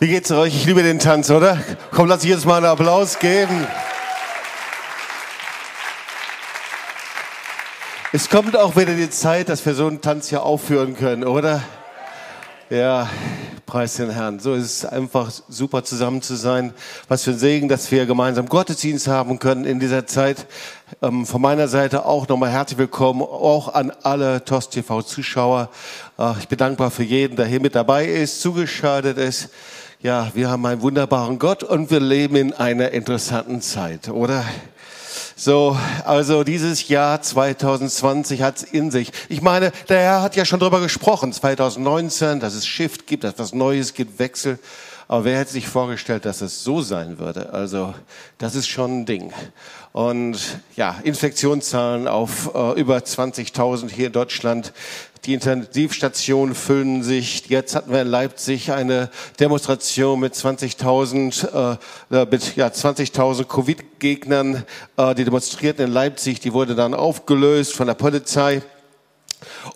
Wie geht's euch? Ich liebe den Tanz, oder? Komm, lass ich jetzt mal einen Applaus geben. Es kommt auch wieder die Zeit, dass wir so einen Tanz hier aufführen können, oder? Ja, preis den Herrn. So ist es einfach super zusammen zu sein. Was für ein Segen, dass wir gemeinsam Gottesdienst haben können in dieser Zeit. Ähm, von meiner Seite auch nochmal herzlich willkommen, auch an alle TOS TV Zuschauer. Äh, ich bin dankbar für jeden, der hier mit dabei ist, zugeschaltet ist ja, wir haben einen wunderbaren Gott und wir leben in einer interessanten Zeit, oder? So, also dieses Jahr 2020 hat's in sich. Ich meine, der Herr hat ja schon drüber gesprochen, 2019, dass es Shift gibt, dass was Neues gibt, Wechsel. Aber wer hätte sich vorgestellt, dass es so sein würde? Also, das ist schon ein Ding. Und ja, Infektionszahlen auf äh, über 20.000 hier in Deutschland. Die Intensivstationen füllen sich. Jetzt hatten wir in Leipzig eine Demonstration mit 20.000 äh, mit ja, 20.000 Covid-Gegnern, äh, die demonstrierten in Leipzig. Die wurde dann aufgelöst von der Polizei.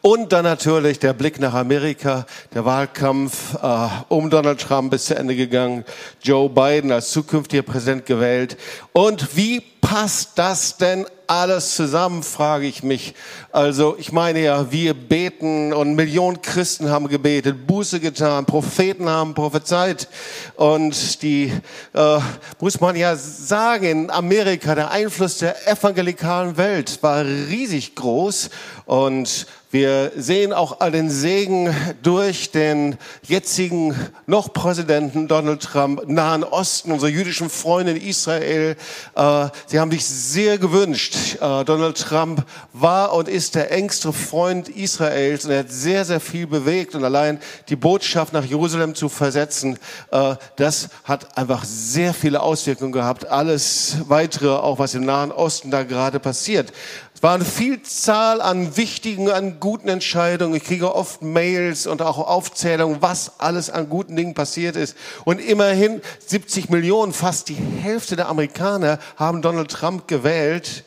Und dann natürlich der Blick nach Amerika, der Wahlkampf äh, um Donald Trump ist zu Ende gegangen, Joe Biden als zukünftiger Präsident gewählt. Und wie passt das denn alles zusammen, frage ich mich. Also ich meine ja, wir beten und Millionen Christen haben gebetet, Buße getan, Propheten haben prophezeit. Und die, äh, muss man ja sagen, in Amerika, der Einfluss der evangelikalen Welt war riesig groß. Und wir sehen auch all den Segen durch den jetzigen noch Präsidenten Donald Trump, Nahen Osten, unsere jüdischen Freunde in Israel. Äh, sie haben sich sehr gewünscht. Äh, Donald Trump war und ist der engste Freund Israels und er hat sehr, sehr viel bewegt. Und allein die Botschaft nach Jerusalem zu versetzen, äh, das hat einfach sehr viele Auswirkungen gehabt. Alles weitere, auch was im Nahen Osten da gerade passiert war eine Vielzahl an wichtigen, an guten Entscheidungen. Ich kriege oft Mails und auch Aufzählungen, was alles an guten Dingen passiert ist. Und immerhin 70 Millionen, fast die Hälfte der Amerikaner haben Donald Trump gewählt.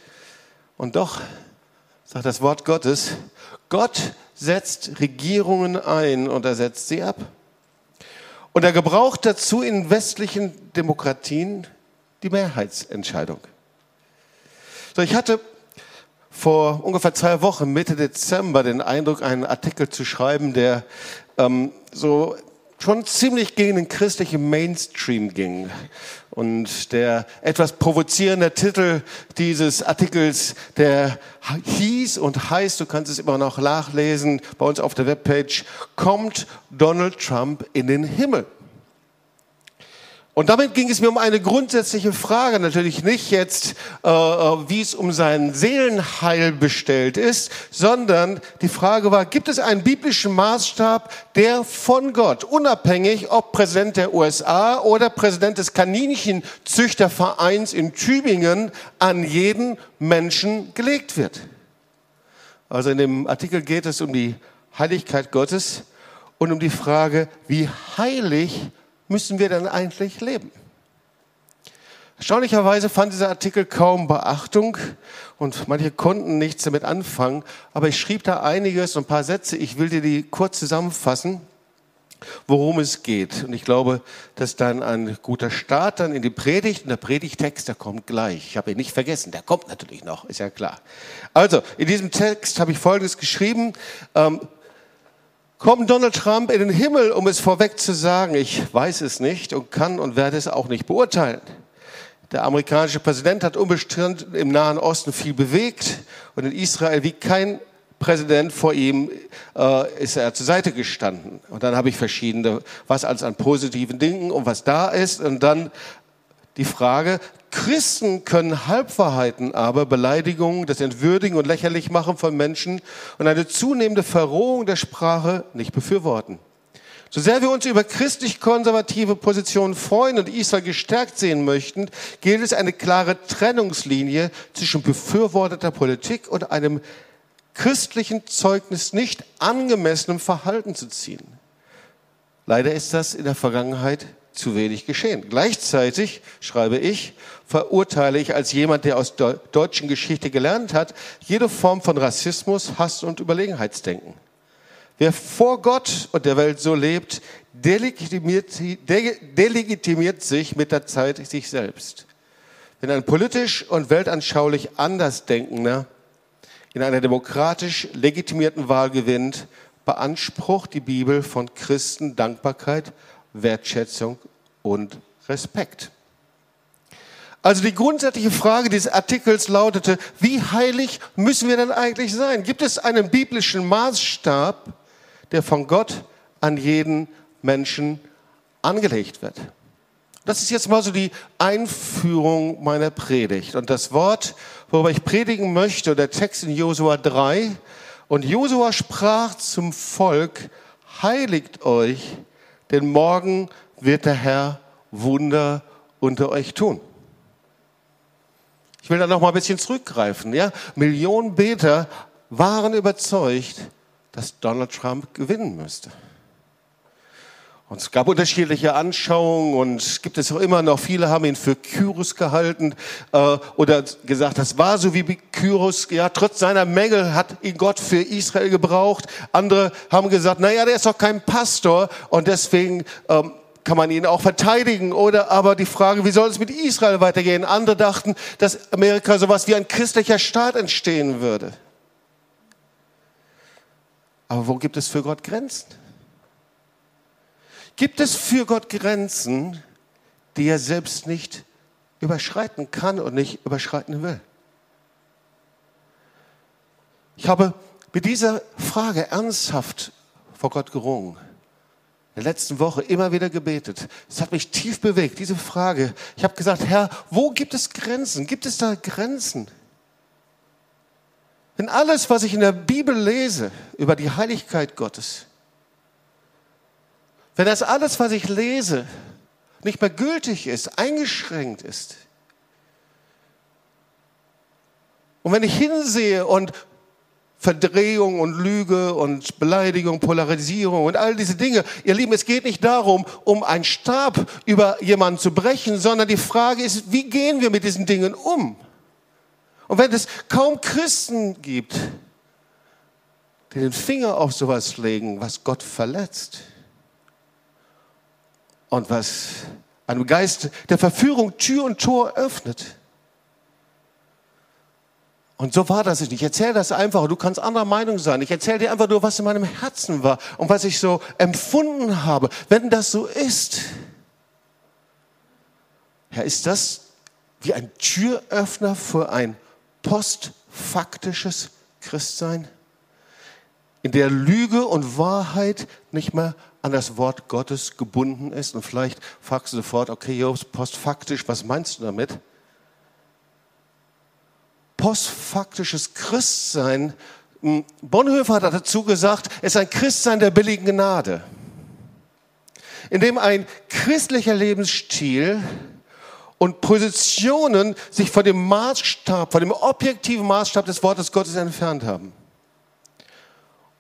Und doch, sagt das Wort Gottes, Gott setzt Regierungen ein und er setzt sie ab. Und er gebraucht dazu in westlichen Demokratien die Mehrheitsentscheidung. So, ich hatte vor ungefähr zwei Wochen, Mitte Dezember, den Eindruck, einen Artikel zu schreiben, der ähm, so schon ziemlich gegen den christlichen Mainstream ging. Und der etwas provozierende Titel dieses Artikels, der hieß und heißt, du kannst es immer noch nachlesen, bei uns auf der Webpage, kommt Donald Trump in den Himmel? Und damit ging es mir um eine grundsätzliche Frage, natürlich nicht jetzt, äh, äh, wie es um sein Seelenheil bestellt ist, sondern die Frage war, gibt es einen biblischen Maßstab, der von Gott, unabhängig ob Präsident der USA oder Präsident des Kaninchenzüchtervereins in Tübingen, an jeden Menschen gelegt wird? Also in dem Artikel geht es um die Heiligkeit Gottes und um die Frage, wie heilig müssen wir denn eigentlich leben? Erstaunlicherweise fand dieser Artikel kaum Beachtung und manche konnten nichts damit anfangen, aber ich schrieb da einiges und ein paar Sätze. Ich will dir die kurz zusammenfassen, worum es geht. Und ich glaube, das ist dann ein guter Start dann in die Predigt. Und der Predigtext, der kommt gleich. Ich habe ihn nicht vergessen, der kommt natürlich noch, ist ja klar. Also, in diesem Text habe ich Folgendes geschrieben. Ähm, Kommt Donald Trump in den Himmel, um es vorweg zu sagen? Ich weiß es nicht und kann und werde es auch nicht beurteilen. Der amerikanische Präsident hat unbestritten im Nahen Osten viel bewegt und in Israel wie kein Präsident vor ihm äh, ist er zur Seite gestanden. Und dann habe ich verschiedene, was alles an positiven Dingen und was da ist. Und dann die Frage, Christen können Halbwahrheiten aber, Beleidigungen, das Entwürdigen und Lächerlichmachen von Menschen und eine zunehmende Verrohung der Sprache nicht befürworten. So sehr wir uns über christlich-konservative Positionen freuen und Israel gestärkt sehen möchten, gilt es eine klare Trennungslinie zwischen befürworteter Politik und einem christlichen Zeugnis nicht angemessenem Verhalten zu ziehen. Leider ist das in der Vergangenheit zu wenig geschehen. Gleichzeitig, schreibe ich, verurteile ich als jemand, der aus der deutschen Geschichte gelernt hat, jede Form von Rassismus, Hass und Überlegenheitsdenken. Wer vor Gott und der Welt so lebt, delegitimiert, delegitimiert sich mit der Zeit sich selbst. Wenn ein politisch und weltanschaulich Andersdenkender in einer demokratisch legitimierten Wahl gewinnt, beansprucht die Bibel von Christen Dankbarkeit, Wertschätzung und Respekt. Also die grundsätzliche Frage dieses Artikels lautete, wie heilig müssen wir denn eigentlich sein? Gibt es einen biblischen Maßstab, der von Gott an jeden Menschen angelegt wird? Das ist jetzt mal so die Einführung meiner Predigt. Und das Wort, worüber ich predigen möchte, der Text in Josua 3. Und Josua sprach zum Volk, heiligt euch, denn morgen wird der Herr Wunder unter euch tun. Ich will da noch mal ein bisschen zurückgreifen. Ja? Millionen Beter waren überzeugt, dass Donald Trump gewinnen müsste. Und es gab unterschiedliche Anschauungen und gibt es auch immer noch. Viele haben ihn für Kyros gehalten äh, oder gesagt, das war so wie Kyros. Ja, trotz seiner Mängel hat ihn Gott für Israel gebraucht. Andere haben gesagt, naja, der ist doch kein Pastor und deswegen ähm, kann man ihn auch verteidigen. Oder aber die Frage, wie soll es mit Israel weitergehen? Andere dachten, dass Amerika sowas wie ein christlicher Staat entstehen würde. Aber wo gibt es für Gott Grenzen? Gibt es für Gott Grenzen, die er selbst nicht überschreiten kann und nicht überschreiten will? Ich habe mit dieser Frage ernsthaft vor Gott gerungen in der letzten Woche immer wieder gebetet. Es hat mich tief bewegt, diese Frage. Ich habe gesagt, Herr, wo gibt es Grenzen? Gibt es da Grenzen? Wenn alles, was ich in der Bibel lese über die Heiligkeit Gottes, wenn das alles, was ich lese, nicht mehr gültig ist, eingeschränkt ist, und wenn ich hinsehe und Verdrehung und Lüge und Beleidigung, Polarisierung und all diese Dinge. Ihr Lieben, es geht nicht darum, um einen Stab über jemanden zu brechen, sondern die Frage ist, wie gehen wir mit diesen Dingen um? Und wenn es kaum Christen gibt, die den Finger auf sowas legen, was Gott verletzt und was einem Geist der Verführung Tür und Tor öffnet, und so war das nicht. Ich erzähle das einfach. Du kannst anderer Meinung sein. Ich erzähle dir einfach nur, was in meinem Herzen war und was ich so empfunden habe. Wenn das so ist, Herr, ist das wie ein Türöffner für ein postfaktisches Christsein, in der Lüge und Wahrheit nicht mehr an das Wort Gottes gebunden ist. Und vielleicht fragst du sofort, okay, Jobs, postfaktisch, was meinst du damit? postfaktisches Christsein. Hm, Bonhoeffer hat dazu gesagt, es ist ein Christsein der billigen Gnade, in dem ein christlicher Lebensstil und Positionen sich von dem Maßstab, von dem objektiven Maßstab des Wortes Gottes entfernt haben.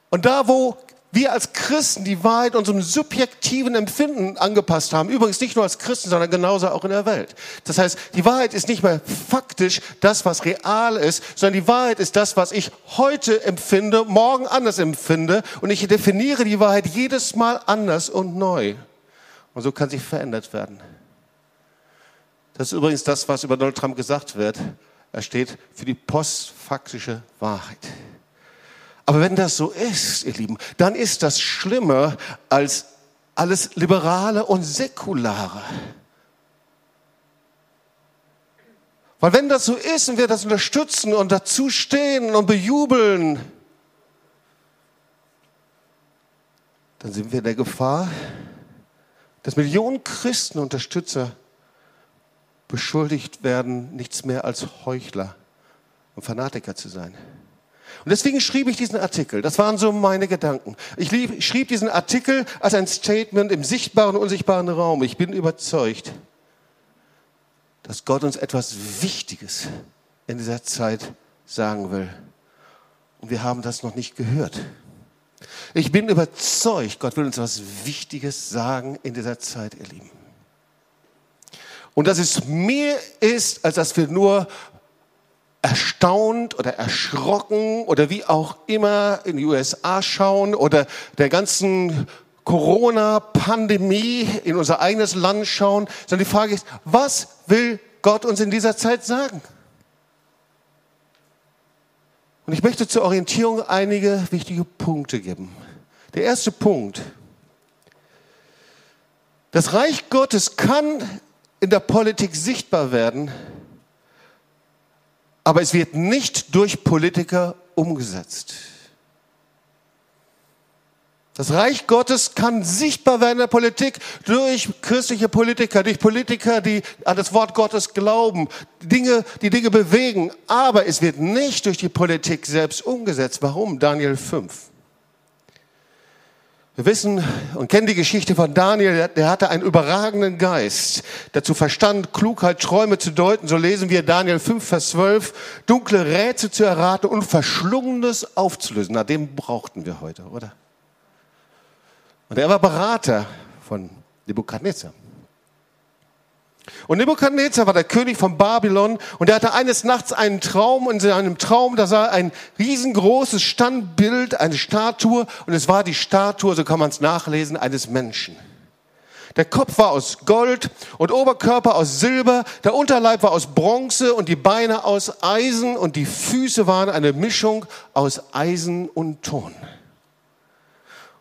Und da, wo wir als Christen die Wahrheit unserem subjektiven Empfinden angepasst haben. Übrigens nicht nur als Christen, sondern genauso auch in der Welt. Das heißt, die Wahrheit ist nicht mehr faktisch das, was real ist, sondern die Wahrheit ist das, was ich heute empfinde, morgen anders empfinde. Und ich definiere die Wahrheit jedes Mal anders und neu. Und so kann sie verändert werden. Das ist übrigens das, was über Donald Trump gesagt wird. Er steht für die postfaktische Wahrheit. Aber wenn das so ist, ihr Lieben, dann ist das schlimmer als alles Liberale und Säkulare. Weil wenn das so ist und wir das unterstützen und dazu stehen und bejubeln, dann sind wir in der Gefahr, dass Millionen Christen, Unterstützer beschuldigt werden, nichts mehr als Heuchler und Fanatiker zu sein. Und deswegen schrieb ich diesen Artikel. Das waren so meine Gedanken. Ich schrieb diesen Artikel als ein Statement im sichtbaren und unsichtbaren Raum. Ich bin überzeugt, dass Gott uns etwas Wichtiges in dieser Zeit sagen will. Und wir haben das noch nicht gehört. Ich bin überzeugt, Gott will uns etwas Wichtiges sagen in dieser Zeit, ihr Lieben. Und dass es mehr ist, als dass wir nur erstaunt oder erschrocken oder wie auch immer in die USA schauen oder der ganzen Corona-Pandemie in unser eigenes Land schauen, sondern die Frage ist, was will Gott uns in dieser Zeit sagen? Und ich möchte zur Orientierung einige wichtige Punkte geben. Der erste Punkt. Das Reich Gottes kann in der Politik sichtbar werden, aber es wird nicht durch Politiker umgesetzt. Das Reich Gottes kann sichtbar werden in der Politik durch christliche Politiker, durch Politiker, die an das Wort Gottes glauben, Dinge, die Dinge bewegen. Aber es wird nicht durch die Politik selbst umgesetzt. Warum? Daniel 5. Wir wissen und kennen die Geschichte von Daniel, der hatte einen überragenden Geist, dazu Verstand, Klugheit, Träume zu deuten. So lesen wir Daniel 5, Vers 12, dunkle Rätsel zu erraten und Verschlungenes aufzulösen. Na, den brauchten wir heute, oder? Und er war Berater von Nebukadnezar. Und Nebukadnezar war der König von Babylon und er hatte eines Nachts einen Traum und in seinem Traum, da sah er ein riesengroßes Standbild, eine Statue und es war die Statue, so kann man es nachlesen, eines Menschen. Der Kopf war aus Gold und Oberkörper aus Silber, der Unterleib war aus Bronze und die Beine aus Eisen und die Füße waren eine Mischung aus Eisen und Ton.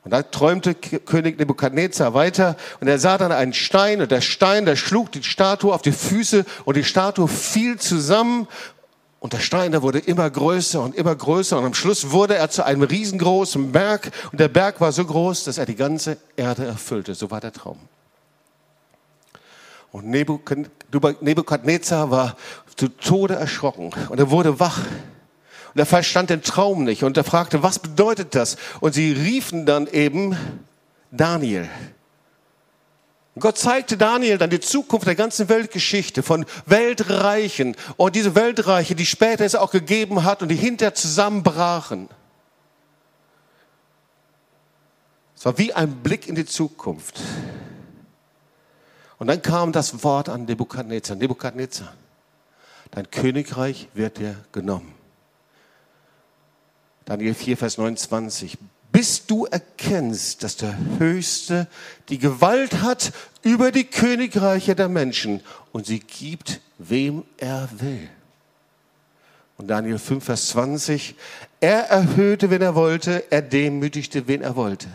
Und da träumte König Nebukadnezar weiter und er sah dann einen Stein und der Stein, der schlug die Statue auf die Füße und die Statue fiel zusammen und der Stein, der wurde immer größer und immer größer und am Schluss wurde er zu einem riesengroßen Berg und der Berg war so groß, dass er die ganze Erde erfüllte. So war der Traum. Und Nebukadnezar war zu Tode erschrocken und er wurde wach und er verstand den Traum nicht und er fragte, was bedeutet das? Und sie riefen dann eben Daniel. Gott zeigte Daniel dann die Zukunft der ganzen Weltgeschichte von Weltreichen und diese Weltreiche, die später es auch gegeben hat und die hinterher zusammenbrachen. Es war wie ein Blick in die Zukunft. Und dann kam das Wort an Nebukadnezar. Nebukadnezar, dein Königreich wird dir genommen. Daniel 4, Vers 29. Bis du erkennst, dass der Höchste die Gewalt hat über die Königreiche der Menschen und sie gibt, wem er will. Und Daniel 5, Vers 20. Er erhöhte, wen er wollte, er demütigte, wen er wollte.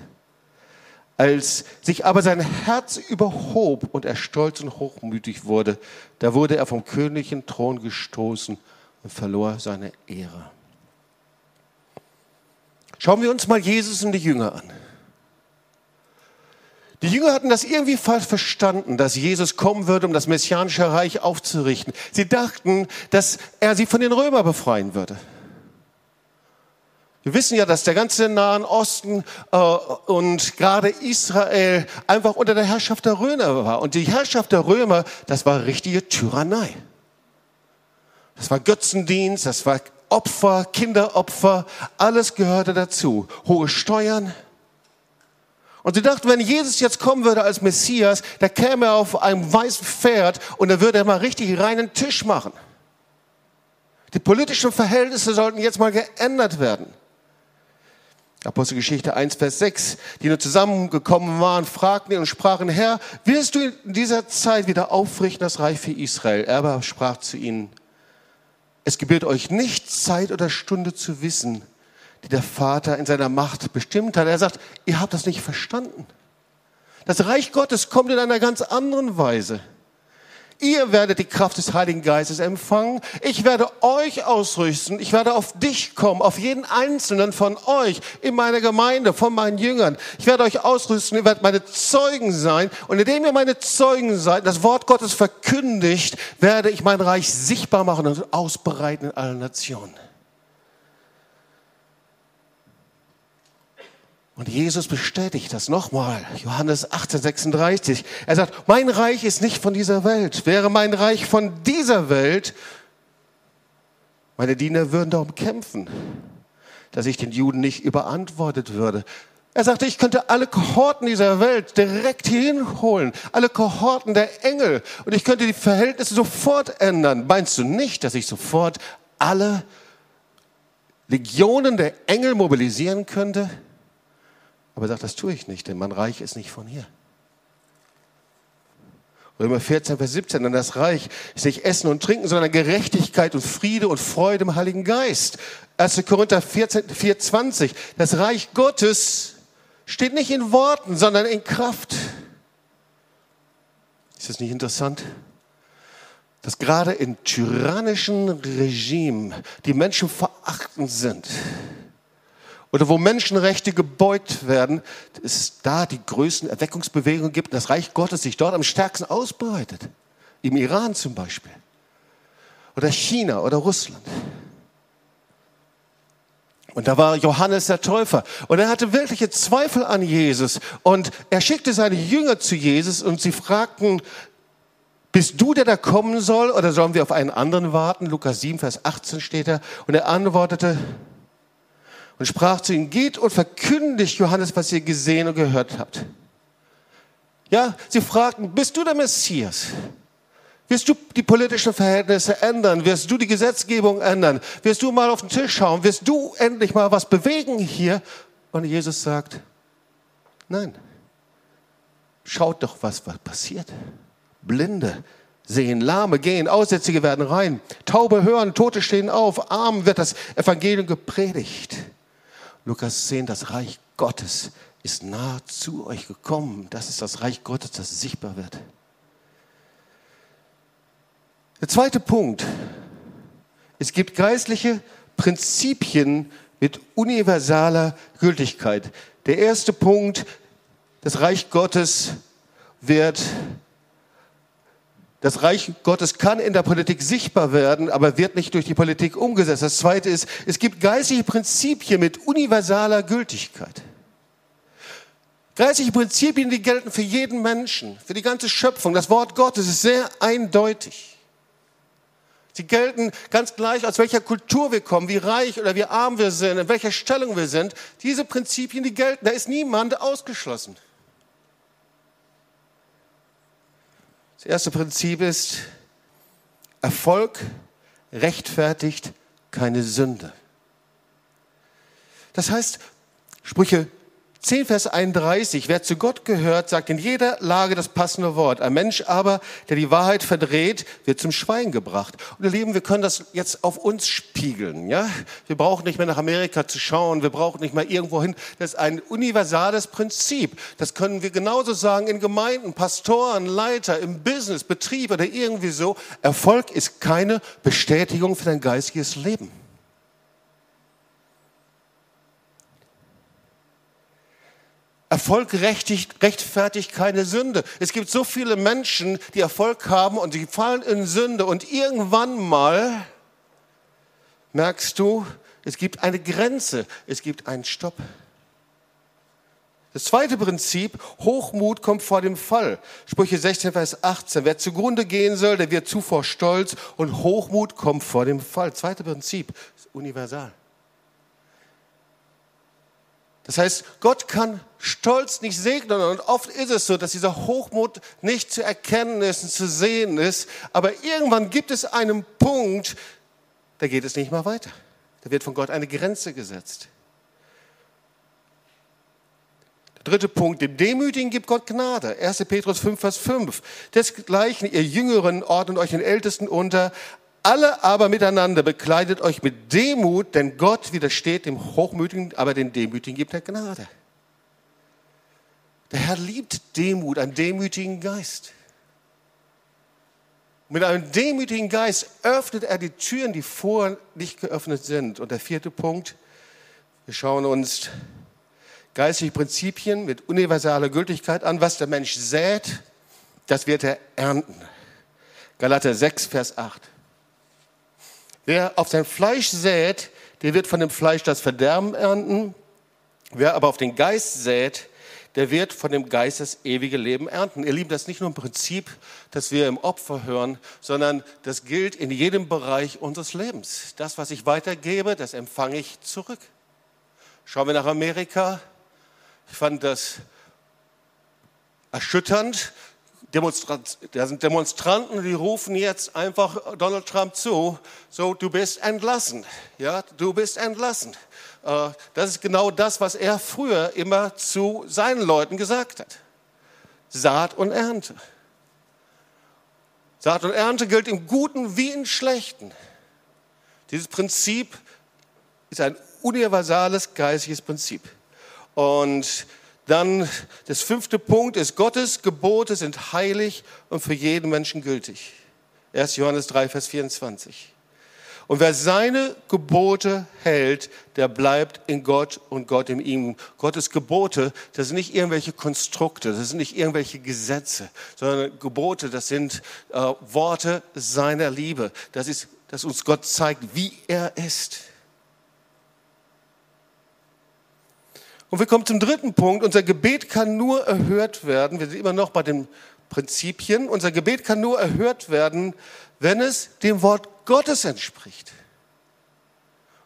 Als sich aber sein Herz überhob und er stolz und hochmütig wurde, da wurde er vom königlichen Thron gestoßen und verlor seine Ehre. Schauen wir uns mal Jesus und die Jünger an. Die Jünger hatten das irgendwie falsch verstanden, dass Jesus kommen würde, um das messianische Reich aufzurichten. Sie dachten, dass er sie von den Römern befreien würde. Wir wissen ja, dass der ganze Nahen Osten äh, und gerade Israel einfach unter der Herrschaft der Römer war. Und die Herrschaft der Römer, das war richtige Tyrannei. Das war Götzendienst, das war Opfer, Kinderopfer, alles gehörte dazu. Hohe Steuern. Und sie dachten, wenn Jesus jetzt kommen würde als Messias, da käme er auf einem weißen Pferd und er würde mal richtig reinen Tisch machen. Die politischen Verhältnisse sollten jetzt mal geändert werden. Apostelgeschichte 1, Vers 6, die nur zusammengekommen waren, fragten ihn und sprachen, Herr, wirst du in dieser Zeit wieder aufrichten das Reich für Israel? Er aber sprach zu ihnen, es gebührt euch nicht Zeit oder Stunde zu wissen, die der Vater in seiner Macht bestimmt hat. Er sagt, ihr habt das nicht verstanden. Das Reich Gottes kommt in einer ganz anderen Weise. Ihr werdet die Kraft des Heiligen Geistes empfangen. Ich werde euch ausrüsten. Ich werde auf dich kommen, auf jeden einzelnen von euch in meiner Gemeinde, von meinen Jüngern. Ich werde euch ausrüsten. Ihr werdet meine Zeugen sein. Und indem ihr meine Zeugen seid, das Wort Gottes verkündigt, werde ich mein Reich sichtbar machen und ausbreiten in allen Nationen. Und Jesus bestätigt das nochmal. Johannes 18, 36. Er sagt, mein Reich ist nicht von dieser Welt. Wäre mein Reich von dieser Welt, meine Diener würden darum kämpfen, dass ich den Juden nicht überantwortet würde. Er sagte, ich könnte alle Kohorten dieser Welt direkt hierhin holen, alle Kohorten der Engel, und ich könnte die Verhältnisse sofort ändern. Meinst du nicht, dass ich sofort alle Legionen der Engel mobilisieren könnte. Aber er sagt, das tue ich nicht, denn mein Reich ist nicht von hier. Römer 14, Vers 17, denn das Reich ist nicht Essen und Trinken, sondern Gerechtigkeit und Friede und Freude im Heiligen Geist. 1. Korinther 14, 4, 20, das Reich Gottes steht nicht in Worten, sondern in Kraft. Ist das nicht interessant? Dass gerade in tyrannischen Regimen die Menschen verachtend sind oder wo Menschenrechte gebeugt werden, es da die größten Erweckungsbewegungen gibt, das Reich Gottes sich dort am stärksten ausbreitet. Im Iran zum Beispiel. Oder China oder Russland. Und da war Johannes der Täufer. Und er hatte wirkliche Zweifel an Jesus. Und er schickte seine Jünger zu Jesus und sie fragten, bist du der da kommen soll oder sollen wir auf einen anderen warten? Lukas 7, Vers 18 steht da. Und er antwortete und sprach zu ihnen, geht und verkündigt Johannes, was ihr gesehen und gehört habt. Ja, sie fragten, bist du der Messias? Wirst du die politischen Verhältnisse ändern? Wirst du die Gesetzgebung ändern? Wirst du mal auf den Tisch schauen? Wirst du endlich mal was bewegen hier? Und Jesus sagt, nein. Schaut doch, was, was passiert. Blinde sehen, Lahme gehen, Aussätzige werden rein, Taube hören, Tote stehen auf, Armen wird das Evangelium gepredigt. Lukas 10, das Reich Gottes ist nah zu euch gekommen. Das ist das Reich Gottes, das sichtbar wird. Der zweite Punkt. Es gibt geistliche Prinzipien mit universaler Gültigkeit. Der erste Punkt, das Reich Gottes wird, das Reich Gottes kann in der Politik sichtbar werden, aber wird nicht durch die Politik umgesetzt. Das zweite ist, es gibt geistliche Prinzipien mit universaler Gültigkeit. Geistliche Prinzipien, die gelten für jeden Menschen, für die ganze Schöpfung. Das Wort Gottes ist sehr eindeutig. Sie gelten ganz gleich, aus welcher Kultur wir kommen, wie reich oder wie arm wir sind, in welcher Stellung wir sind. Diese Prinzipien, die gelten. Da ist niemand ausgeschlossen. Das erste Prinzip ist, Erfolg rechtfertigt keine Sünde. Das heißt, Sprüche 10 Vers 31, wer zu Gott gehört, sagt in jeder Lage das passende Wort. Ein Mensch aber, der die Wahrheit verdreht, wird zum Schweigen gebracht. Und ihr Lieben, wir können das jetzt auf uns spiegeln. Ja? Wir brauchen nicht mehr nach Amerika zu schauen, wir brauchen nicht mehr irgendwo hin. Das ist ein universales Prinzip. Das können wir genauso sagen in Gemeinden, Pastoren, Leiter, im Business, Betrieb oder irgendwie so. Erfolg ist keine Bestätigung für dein geistiges Leben. Erfolg rechtfertigt keine Sünde. Es gibt so viele Menschen, die Erfolg haben und die fallen in Sünde und irgendwann mal merkst du, es gibt eine Grenze, es gibt einen Stopp. Das zweite Prinzip, Hochmut kommt vor dem Fall. Sprüche 16, Vers 18. Wer zugrunde gehen soll, der wird zuvor stolz und Hochmut kommt vor dem Fall. Zweite Prinzip, ist universal. Das heißt, Gott kann Stolz nicht segnen und oft ist es so, dass dieser Hochmut nicht zu erkennen ist und zu sehen ist, aber irgendwann gibt es einen Punkt, da geht es nicht mehr weiter. Da wird von Gott eine Grenze gesetzt. Der dritte Punkt, dem Demütigen gibt Gott Gnade. 1. Petrus 5, Vers 5. Desgleichen, ihr Jüngeren ordnet euch den Ältesten unter, alle aber miteinander bekleidet euch mit Demut, denn Gott widersteht dem Hochmütigen, aber den Demütigen gibt er Gnade. Der Herr liebt Demut, einen demütigen Geist. Mit einem demütigen Geist öffnet er die Türen, die vorher nicht geöffnet sind. Und der vierte Punkt, wir schauen uns geistliche Prinzipien mit universaler Gültigkeit an. Was der Mensch sät, das wird er ernten. Galater 6, Vers 8. Wer auf sein Fleisch sät, der wird von dem Fleisch das Verderben ernten. Wer aber auf den Geist sät, der wird von dem Geist das ewige Leben ernten. Ihr Lieben, das ist nicht nur ein Prinzip, das wir im Opfer hören, sondern das gilt in jedem Bereich unseres Lebens. Das, was ich weitergebe, das empfange ich zurück. Schauen wir nach Amerika. Ich fand das erschütternd. Demonstrat da sind Demonstranten, die rufen jetzt einfach Donald Trump zu, so du bist entlassen, ja, du bist entlassen. Äh, das ist genau das, was er früher immer zu seinen Leuten gesagt hat. Saat und Ernte. Saat und Ernte gilt im Guten wie im Schlechten. Dieses Prinzip ist ein universales geistiges Prinzip. Und dann das fünfte Punkt ist, Gottes Gebote sind heilig und für jeden Menschen gültig. 1. Johannes 3, Vers 24. Und wer seine Gebote hält, der bleibt in Gott und Gott in ihm. Gottes Gebote, das sind nicht irgendwelche Konstrukte, das sind nicht irgendwelche Gesetze, sondern Gebote, das sind äh, Worte seiner Liebe. Das ist, dass uns Gott zeigt, wie er ist. Und wir kommen zum dritten Punkt. Unser Gebet kann nur erhört werden. Wir sind immer noch bei den Prinzipien. Unser Gebet kann nur erhört werden, wenn es dem Wort Gottes entspricht.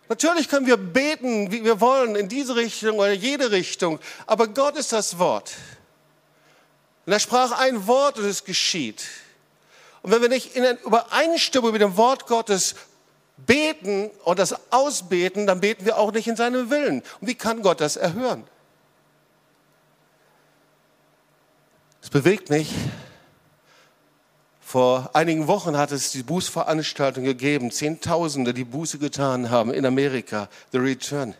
Natürlich können wir beten, wie wir wollen, in diese Richtung oder jede Richtung, aber Gott ist das Wort. Und er sprach ein Wort und es geschieht. Und wenn wir nicht in Übereinstimmung mit dem Wort Gottes beten und das ausbeten, dann beten wir auch nicht in seinem Willen. Und wie kann Gott das erhören? Es bewegt mich, vor einigen Wochen hat es die Bußveranstaltung gegeben, Zehntausende, die Buße getan haben in Amerika, The Return.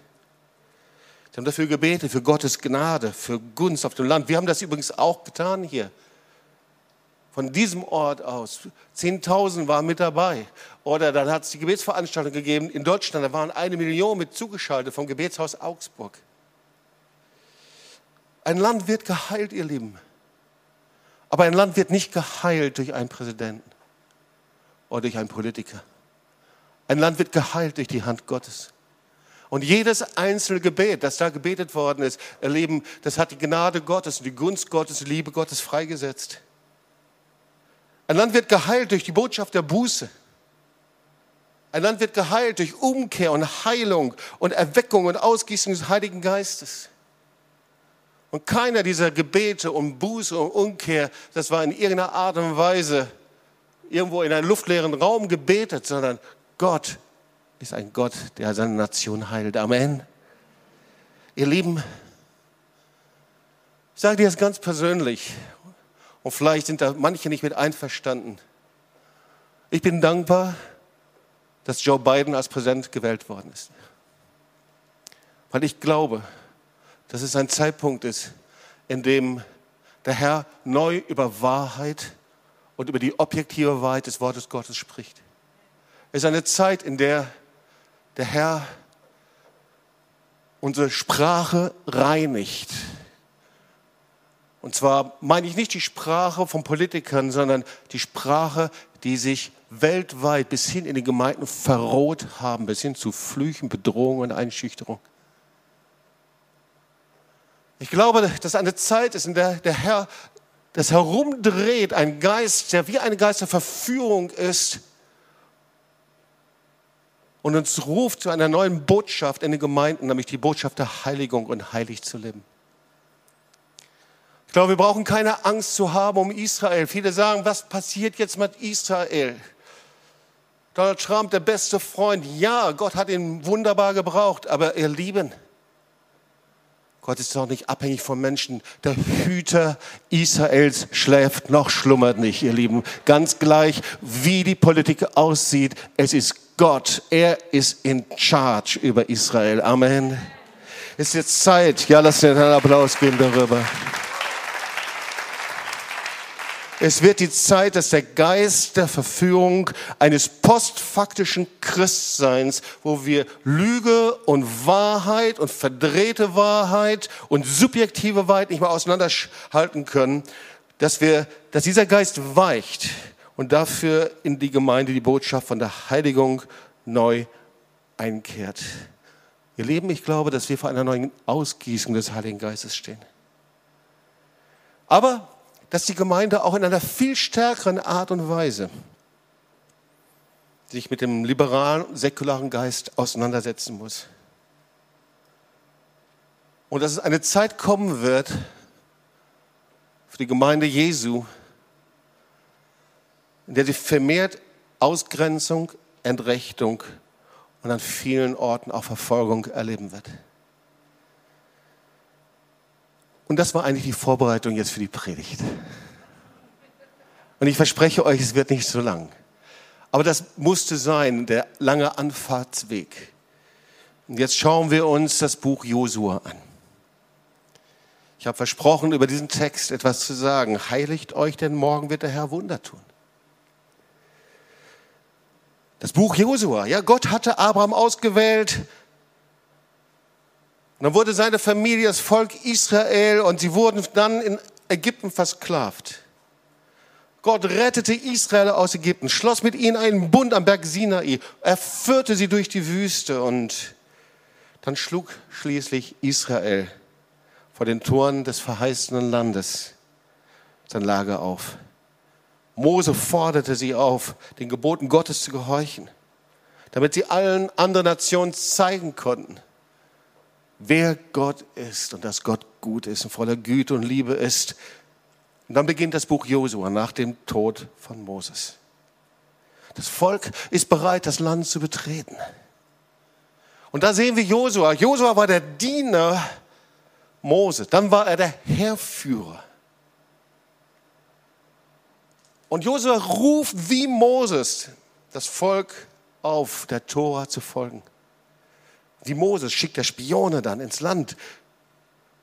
Sie haben dafür gebetet, für Gottes Gnade, für Gunst auf dem Land. Wir haben das übrigens auch getan hier. Von diesem Ort aus. Zehntausend waren mit dabei. Oder dann hat es die Gebetsveranstaltung gegeben in Deutschland. Da waren eine Million mit zugeschaltet vom Gebetshaus Augsburg. Ein Land wird geheilt, ihr Lieben. Aber ein Land wird nicht geheilt durch einen Präsidenten oder durch einen Politiker. Ein Land wird geheilt durch die Hand Gottes. Und jedes einzelne Gebet, das da gebetet worden ist, erleben, das hat die Gnade Gottes, die Gunst Gottes, die Liebe Gottes freigesetzt. Ein Land wird geheilt durch die Botschaft der Buße. Ein Land wird geheilt durch Umkehr und Heilung und Erweckung und Ausgießung des Heiligen Geistes. Und keiner dieser Gebete um Buße und Umkehr, das war in irgendeiner Art und Weise irgendwo in einem luftleeren Raum gebetet, sondern Gott ist ein Gott, der seine Nation heilt. Amen. Ihr Lieben, ich sage dir das ganz persönlich und vielleicht sind da manche nicht mit einverstanden. Ich bin dankbar, dass Joe Biden als Präsident gewählt worden ist. Weil ich glaube, dass es ein Zeitpunkt ist, in dem der Herr neu über Wahrheit und über die objektive Wahrheit des Wortes Gottes spricht. Es ist eine Zeit, in der der Herr unsere Sprache reinigt. Und zwar meine ich nicht die Sprache von Politikern, sondern die Sprache, die sich weltweit bis hin in die Gemeinden verroht haben, bis hin zu Flüchen, Bedrohungen und Einschüchterung. Ich glaube, dass eine Zeit ist, in der der Herr das herumdreht, ein Geist, der wie ein Geist der Verführung ist und uns ruft zu einer neuen Botschaft in den Gemeinden, nämlich die Botschaft der Heiligung und heilig zu leben. Ich glaube, wir brauchen keine Angst zu haben um Israel. Viele sagen, was passiert jetzt mit Israel? Donald Trump, der beste Freund. Ja, Gott hat ihn wunderbar gebraucht, aber ihr Lieben, Gott ist doch nicht abhängig von Menschen. Der Hüter Israels schläft noch schlummert nicht, ihr Lieben. Ganz gleich, wie die Politik aussieht, es ist Gott. Er ist in charge über Israel. Amen. Es ist jetzt Zeit. Ja, lass dir einen Applaus geben darüber. Es wird die Zeit, dass der Geist der Verführung eines postfaktischen Christseins, wo wir Lüge und Wahrheit und verdrehte Wahrheit und subjektive Wahrheit nicht mehr auseinanderhalten können, dass wir, dass dieser Geist weicht und dafür in die Gemeinde die Botschaft von der Heiligung neu einkehrt. Ihr Lieben, ich glaube, dass wir vor einer neuen Ausgießung des Heiligen Geistes stehen. Aber dass die Gemeinde auch in einer viel stärkeren Art und Weise sich mit dem liberalen, säkularen Geist auseinandersetzen muss. Und dass es eine Zeit kommen wird für die Gemeinde Jesu, in der sie vermehrt Ausgrenzung, Entrechtung und an vielen Orten auch Verfolgung erleben wird. Und das war eigentlich die Vorbereitung jetzt für die Predigt. Und ich verspreche euch, es wird nicht so lang. Aber das musste sein, der lange Anfahrtsweg. Und jetzt schauen wir uns das Buch Josua an. Ich habe versprochen, über diesen Text etwas zu sagen. Heiligt euch, denn morgen wird der Herr Wunder tun. Das Buch Josua. Ja, Gott hatte Abraham ausgewählt. Dann wurde seine Familie das Volk Israel und sie wurden dann in Ägypten versklavt. Gott rettete Israel aus Ägypten, schloss mit ihnen einen Bund am Berg Sinai. Er führte sie durch die Wüste und dann schlug schließlich Israel vor den Toren des verheißenen Landes sein Lager auf. Mose forderte sie auf, den Geboten Gottes zu gehorchen, damit sie allen anderen Nationen zeigen konnten, wer Gott ist und dass Gott gut ist und voller Güte und Liebe ist. Und dann beginnt das Buch Josua nach dem Tod von Moses. Das Volk ist bereit, das Land zu betreten. Und da sehen wir Josua. Josua war der Diener Mose. Dann war er der Herrführer. Und Josua ruft wie Moses das Volk auf, der Tora zu folgen. Wie Moses schickt er Spione dann ins Land.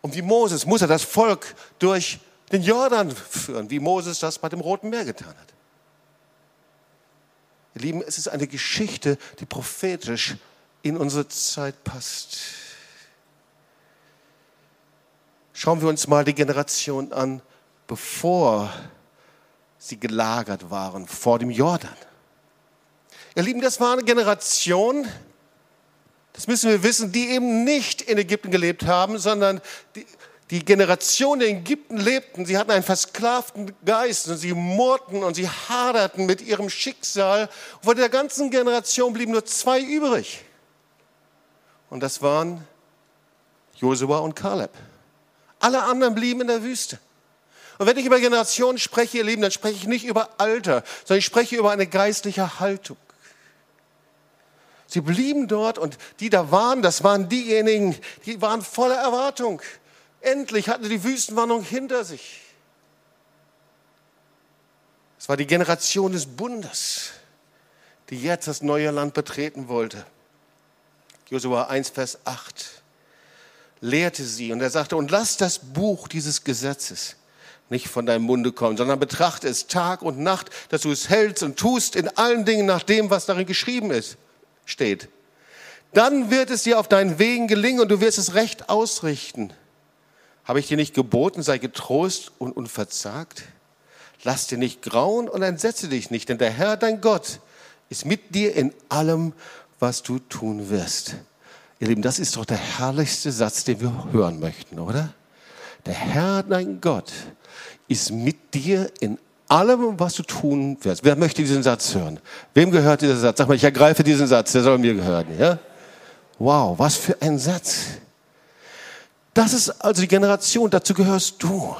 Und wie Moses muss er das Volk durch den Jordan führen, wie Moses das bei dem Roten Meer getan hat. Ihr Lieben, es ist eine Geschichte, die prophetisch in unsere Zeit passt. Schauen wir uns mal die Generation an, bevor sie gelagert waren vor dem Jordan. Ihr Lieben, das war eine Generation, das müssen wir wissen, die eben nicht in Ägypten gelebt haben, sondern die, die Generation der Ägypten lebten, sie hatten einen versklavten Geist und sie murrten und sie haderten mit ihrem Schicksal. Von der ganzen Generation blieben nur zwei übrig. Und das waren Josua und Kaleb. Alle anderen blieben in der Wüste. Und wenn ich über Generationen spreche, ihr Lieben, dann spreche ich nicht über Alter, sondern ich spreche über eine geistliche Haltung. Sie blieben dort und die da waren, das waren diejenigen, die waren voller Erwartung. Endlich hatten die Wüstenwarnung hinter sich. Es war die Generation des Bundes, die jetzt das neue Land betreten wollte. Josua 1, Vers 8 lehrte sie und er sagte, und lass das Buch dieses Gesetzes nicht von deinem Munde kommen, sondern betrachte es Tag und Nacht, dass du es hältst und tust in allen Dingen nach dem, was darin geschrieben ist, steht. Dann wird es dir auf deinen Wegen gelingen und du wirst es recht ausrichten. Habe ich dir nicht geboten, sei getrost und unverzagt? Lass dir nicht grauen und entsetze dich nicht, denn der Herr, dein Gott, ist mit dir in allem, was du tun wirst. Ihr Lieben, das ist doch der herrlichste Satz, den wir hören möchten, oder? Der Herr, dein Gott, ist mit dir in allem, was du tun wirst. Wer möchte diesen Satz hören? Wem gehört dieser Satz? Sag mal, ich ergreife diesen Satz, der soll mir gehören. Ja? Wow, was für ein Satz. Das ist also die Generation, dazu gehörst du.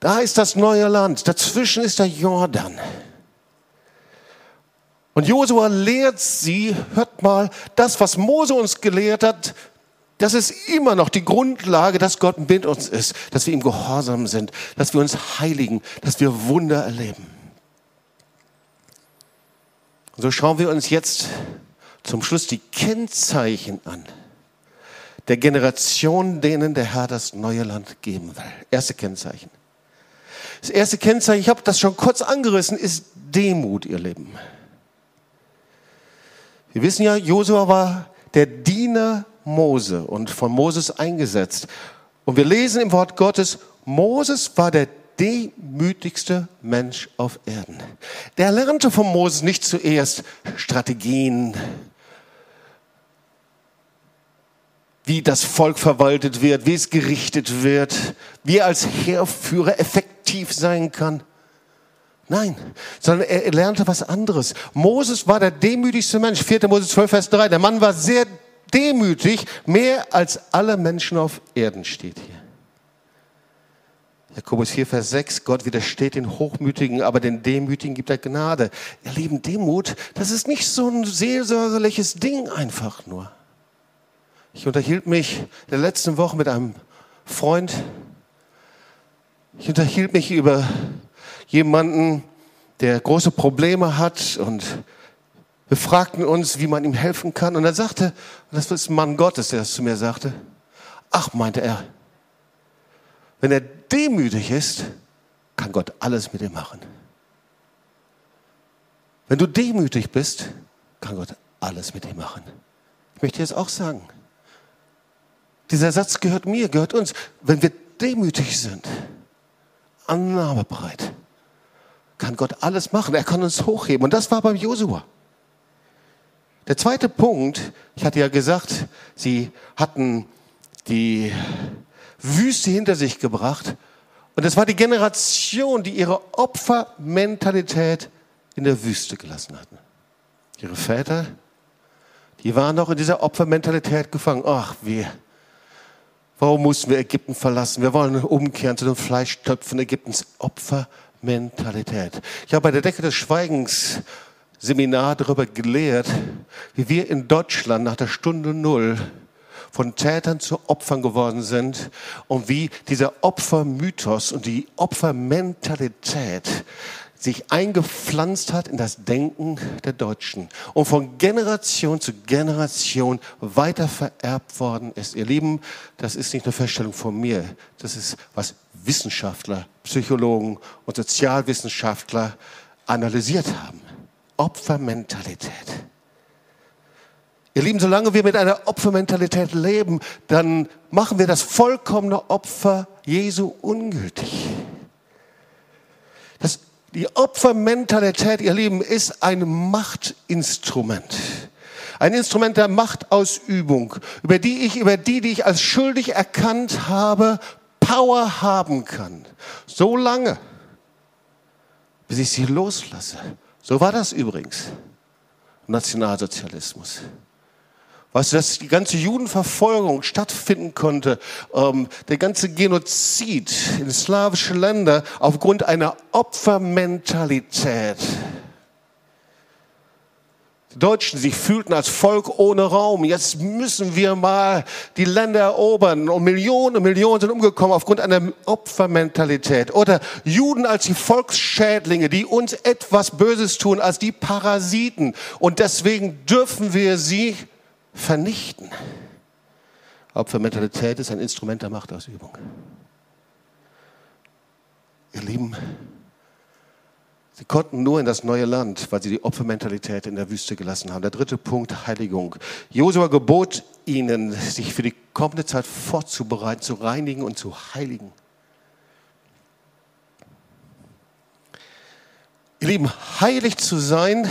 Da ist das neue Land, dazwischen ist der Jordan. Und Josua lehrt sie, hört mal, das, was Mose uns gelehrt hat, das ist immer noch die Grundlage, dass Gott mit uns ist, dass wir ihm gehorsam sind, dass wir uns heiligen, dass wir Wunder erleben. So schauen wir uns jetzt zum Schluss die Kennzeichen an der Generation, denen der Herr das neue Land geben will. Erste Kennzeichen. Das erste Kennzeichen, ich habe das schon kurz angerissen, ist Demut, ihr Leben. Wir wissen ja, Josua war der Diener Mose und von Moses eingesetzt. Und wir lesen im Wort Gottes, Moses war der demütigste Mensch auf Erden. Der lernte von Moses nicht zuerst Strategien, wie das Volk verwaltet wird, wie es gerichtet wird, wie er als Heerführer effektiv sein kann. Nein, sondern er lernte was anderes. Moses war der demütigste Mensch. 4. Mose 12, Vers 3. Der Mann war sehr demütig, mehr als alle Menschen auf Erden steht hier. Jakobus 4, Vers 6, Gott widersteht den Hochmütigen, aber den Demütigen gibt er Gnade. Ihr lieben Demut, das ist nicht so ein seelsorgerliches Ding einfach nur. Ich unterhielt mich in der letzten Woche mit einem Freund. Ich unterhielt mich über jemanden, der große Probleme hat und wir fragten uns, wie man ihm helfen kann. Und er sagte, das ist ein Mann Gottes, der das zu mir sagte, ach, meinte er, wenn er demütig ist, kann Gott alles mit ihm machen. Wenn du demütig bist, kann Gott alles mit ihm machen. Ich möchte jetzt auch sagen, dieser Satz gehört mir, gehört uns. Wenn wir demütig sind, annahmebereit, kann Gott alles machen. Er kann uns hochheben. Und das war beim Josua. Der zweite Punkt, ich hatte ja gesagt, sie hatten die Wüste hinter sich gebracht. Und es war die Generation, die ihre Opfermentalität in der Wüste gelassen hatten. Ihre Väter, die waren noch in dieser Opfermentalität gefangen. Ach, wir. Warum mussten wir Ägypten verlassen? Wir wollen umkehren zu den Fleischtöpfen Ägyptens. Opfermentalität. Ich habe bei der Decke des Schweigens Seminar darüber gelehrt, wie wir in Deutschland nach der Stunde Null von Tätern zu Opfern geworden sind und wie dieser Opfermythos und die Opfermentalität sich eingepflanzt hat in das Denken der Deutschen und von Generation zu Generation weiter vererbt worden ist. Ihr Lieben, das ist nicht eine Feststellung von mir, das ist, was Wissenschaftler, Psychologen und Sozialwissenschaftler analysiert haben. Opfermentalität. Ihr Lieben, solange wir mit einer Opfermentalität leben, dann machen wir das vollkommene Opfer Jesu ungültig. Das, die Opfermentalität, ihr Lieben, ist ein Machtinstrument. Ein Instrument der Machtausübung, über die ich, über die, die ich als schuldig erkannt habe, Power haben kann. So lange, bis ich sie loslasse so war das übrigens. Nationalsozialismus. Weißt du, dass die ganze Judenverfolgung stattfinden konnte, ähm, der ganze Genozid in slawische Länder aufgrund einer Opfermentalität. Deutschen sich fühlten als Volk ohne Raum. Jetzt müssen wir mal die Länder erobern. Und Millionen und Millionen sind umgekommen aufgrund einer Opfermentalität. Oder Juden als die Volksschädlinge, die uns etwas Böses tun, als die Parasiten. Und deswegen dürfen wir sie vernichten. Opfermentalität ist ein Instrument der Machtausübung. Ihr Lieben, Sie konnten nur in das neue Land, weil sie die Opfermentalität in der Wüste gelassen haben. Der dritte Punkt, Heiligung. Josua gebot ihnen, sich für die kommende Zeit vorzubereiten, zu reinigen und zu heiligen. Ihr Lieben, heilig zu sein,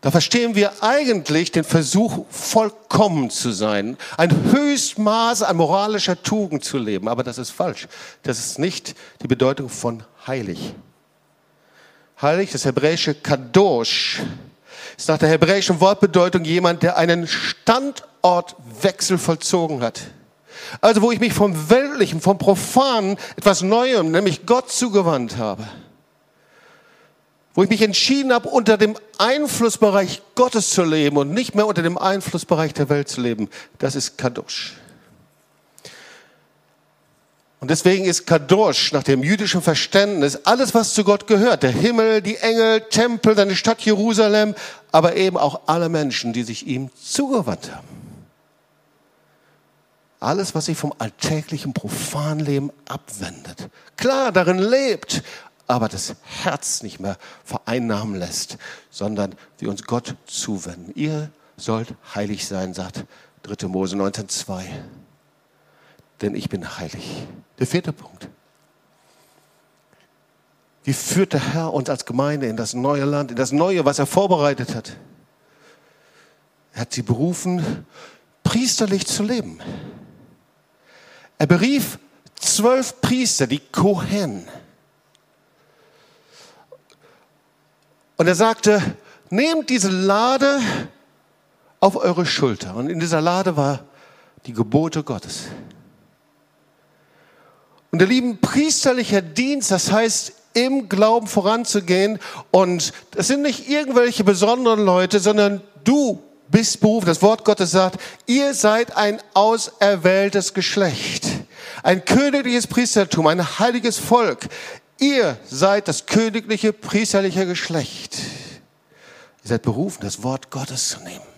da verstehen wir eigentlich den Versuch, vollkommen zu sein, ein Höchstmaß an moralischer Tugend zu leben. Aber das ist falsch. Das ist nicht die Bedeutung von heilig heilig, das hebräische Kadosh, ist nach der hebräischen Wortbedeutung jemand, der einen Standortwechsel vollzogen hat. Also wo ich mich vom Weltlichen, vom Profanen etwas Neuem, nämlich Gott zugewandt habe. Wo ich mich entschieden habe, unter dem Einflussbereich Gottes zu leben und nicht mehr unter dem Einflussbereich der Welt zu leben. Das ist Kadosh. Und deswegen ist Kadosh nach dem jüdischen Verständnis alles, was zu Gott gehört. Der Himmel, die Engel, Tempel, seine Stadt Jerusalem, aber eben auch alle Menschen, die sich ihm zugewandt haben. Alles, was sich vom alltäglichen Profanleben abwendet. Klar, darin lebt, aber das Herz nicht mehr vereinnahmen lässt, sondern wir uns Gott zuwenden. Ihr sollt heilig sein, sagt 3. Mose 19,2 denn ich bin heilig. Der vierte Punkt. Wie führt der Herr uns als Gemeinde in das neue Land, in das Neue, was er vorbereitet hat? Er hat sie berufen, priesterlich zu leben. Er berief zwölf Priester, die Kohen. Und er sagte, nehmt diese Lade auf eure Schulter. Und in dieser Lade war die Gebote Gottes. Und der lieben priesterlicher Dienst, das heißt, im Glauben voranzugehen. Und es sind nicht irgendwelche besonderen Leute, sondern du bist berufen. Das Wort Gottes sagt, ihr seid ein auserwähltes Geschlecht, ein königliches Priestertum, ein heiliges Volk. Ihr seid das königliche priesterliche Geschlecht. Ihr seid berufen, das Wort Gottes zu nehmen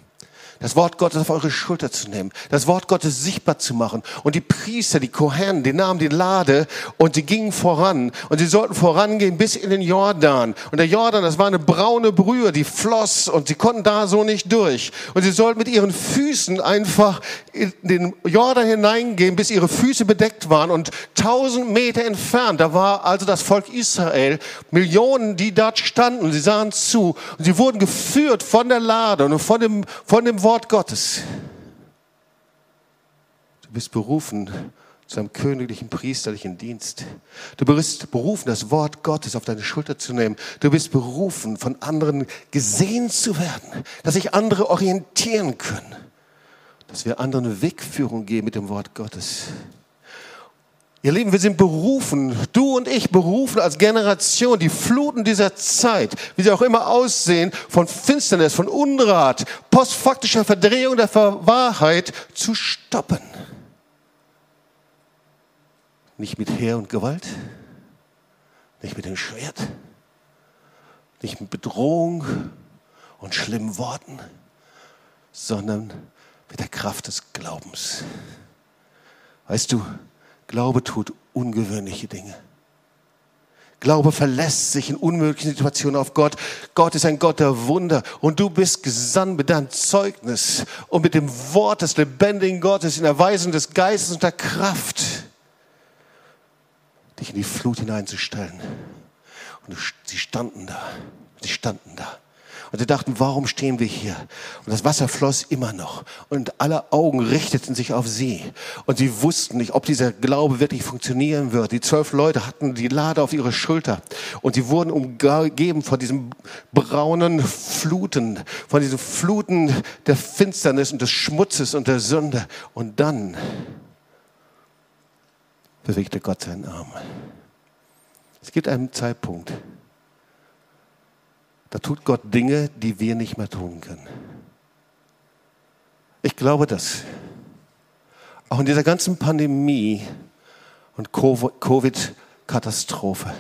das Wort Gottes auf eure Schulter zu nehmen, das Wort Gottes sichtbar zu machen. Und die Priester, die Kohen, die nahmen die Lade und sie gingen voran. Und sie sollten vorangehen bis in den Jordan. Und der Jordan, das war eine braune Brühe, die floss und sie konnten da so nicht durch. Und sie sollten mit ihren Füßen einfach in den Jordan hineingehen, bis ihre Füße bedeckt waren. Und tausend Meter entfernt, da war also das Volk Israel, Millionen, die dort standen. Sie sahen zu und sie wurden geführt von der Lade und von dem, von dem Wort Wort Gottes. Du bist berufen zu einem königlichen priesterlichen Dienst. Du bist berufen, das Wort Gottes auf deine Schulter zu nehmen. Du bist berufen, von anderen gesehen zu werden, dass sich andere orientieren können, dass wir anderen Wegführung geben mit dem Wort Gottes. Ihr Lieben, wir sind berufen, du und ich berufen als Generation, die Fluten dieser Zeit, wie sie auch immer aussehen, von Finsternis, von Unrat, postfaktischer Verdrehung der Wahrheit zu stoppen. Nicht mit Heer und Gewalt, nicht mit dem Schwert, nicht mit Bedrohung und schlimmen Worten, sondern mit der Kraft des Glaubens. Weißt du, Glaube tut ungewöhnliche Dinge. Glaube verlässt sich in unmöglichen Situationen auf Gott. Gott ist ein Gott der Wunder und du bist gesandt mit deinem Zeugnis und mit dem Wort des lebendigen Gottes in der Weisung des Geistes und der Kraft, dich in die Flut hineinzustellen. Und sie standen da, sie standen da. Und sie dachten, warum stehen wir hier? Und das Wasser floss immer noch. Und alle Augen richteten sich auf sie. Und sie wussten nicht, ob dieser Glaube wirklich funktionieren wird. Die zwölf Leute hatten die Lade auf ihre Schulter. Und sie wurden umgeben von diesen braunen Fluten, von diesen Fluten der Finsternis und des Schmutzes und der Sünde. Und dann bewegte Gott seinen Arm. Es gibt einen Zeitpunkt, da tut Gott Dinge, die wir nicht mehr tun können. Ich glaube das. Auch in dieser ganzen Pandemie und Covid-Katastrophe.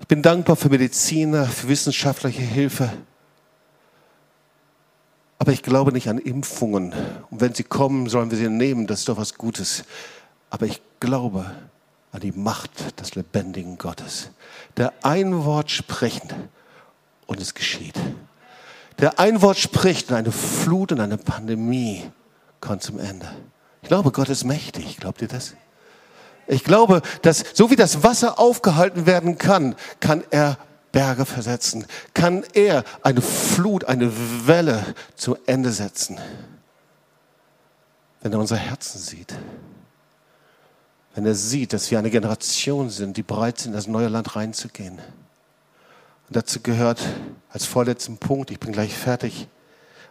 Ich bin dankbar für Mediziner, für wissenschaftliche Hilfe. Aber ich glaube nicht an Impfungen. Und wenn sie kommen, sollen wir sie nehmen. Das ist doch was Gutes. Aber ich glaube an die Macht des lebendigen Gottes. Der ein Wort sprechen und es geschieht. Der ein Wort spricht und eine Flut und eine Pandemie kommt zum Ende. Ich glaube, Gott ist mächtig. Glaubt ihr das? Ich glaube, dass so wie das Wasser aufgehalten werden kann, kann er Berge versetzen, kann er eine Flut, eine Welle zum Ende setzen, wenn er unser Herzen sieht wenn er sieht, dass wir eine Generation sind, die bereit sind, in das neue Land reinzugehen. Und dazu gehört als vorletzten Punkt, ich bin gleich fertig,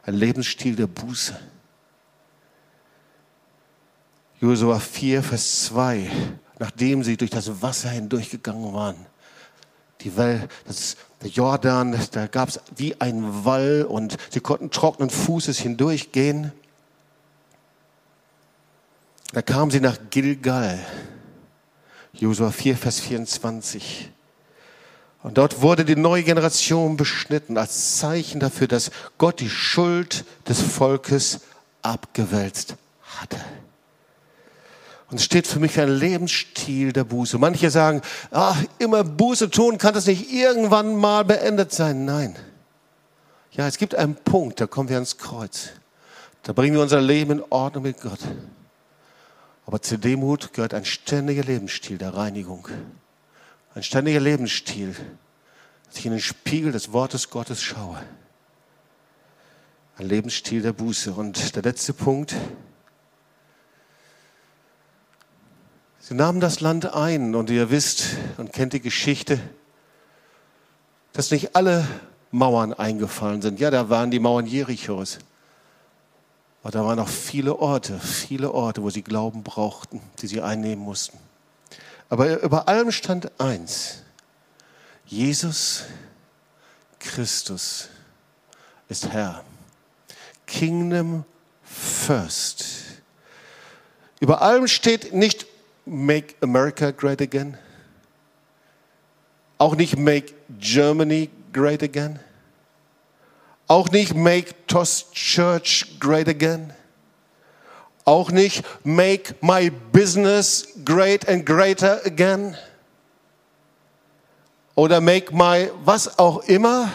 ein Lebensstil der Buße. Josua 4, Vers 2, nachdem sie durch das Wasser hindurchgegangen waren, die Welt, das, der Jordan, da gab es wie ein Wall und sie konnten trockenen Fußes hindurchgehen. Da kamen sie nach Gilgal, Josua 4, Vers 24. Und dort wurde die neue Generation beschnitten als Zeichen dafür, dass Gott die Schuld des Volkes abgewälzt hatte. Und es steht für mich ein Lebensstil der Buße. Manche sagen, ach, immer Buße tun, kann das nicht irgendwann mal beendet sein? Nein. Ja, es gibt einen Punkt, da kommen wir ans Kreuz. Da bringen wir unser Leben in Ordnung mit Gott. Aber zur Demut gehört ein ständiger Lebensstil der Reinigung. Ein ständiger Lebensstil, dass ich in den Spiegel des Wortes Gottes schaue. Ein Lebensstil der Buße. Und der letzte Punkt. Sie nahmen das Land ein und ihr wisst und kennt die Geschichte, dass nicht alle Mauern eingefallen sind. Ja, da waren die Mauern Jerichos. Aber da waren noch viele Orte, viele Orte, wo sie Glauben brauchten, die sie einnehmen mussten. Aber über allem stand eins. Jesus Christus ist Herr. Kingdom first. Über allem steht nicht Make America Great Again. Auch nicht Make Germany Great Again. Auch nicht Make TOS Church Great Again. Auch nicht Make My Business Great and Greater Again. Oder Make My was auch immer.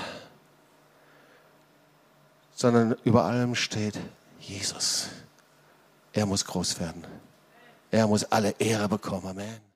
Sondern über allem steht Jesus. Er muss groß werden. Er muss alle Ehre bekommen. Amen.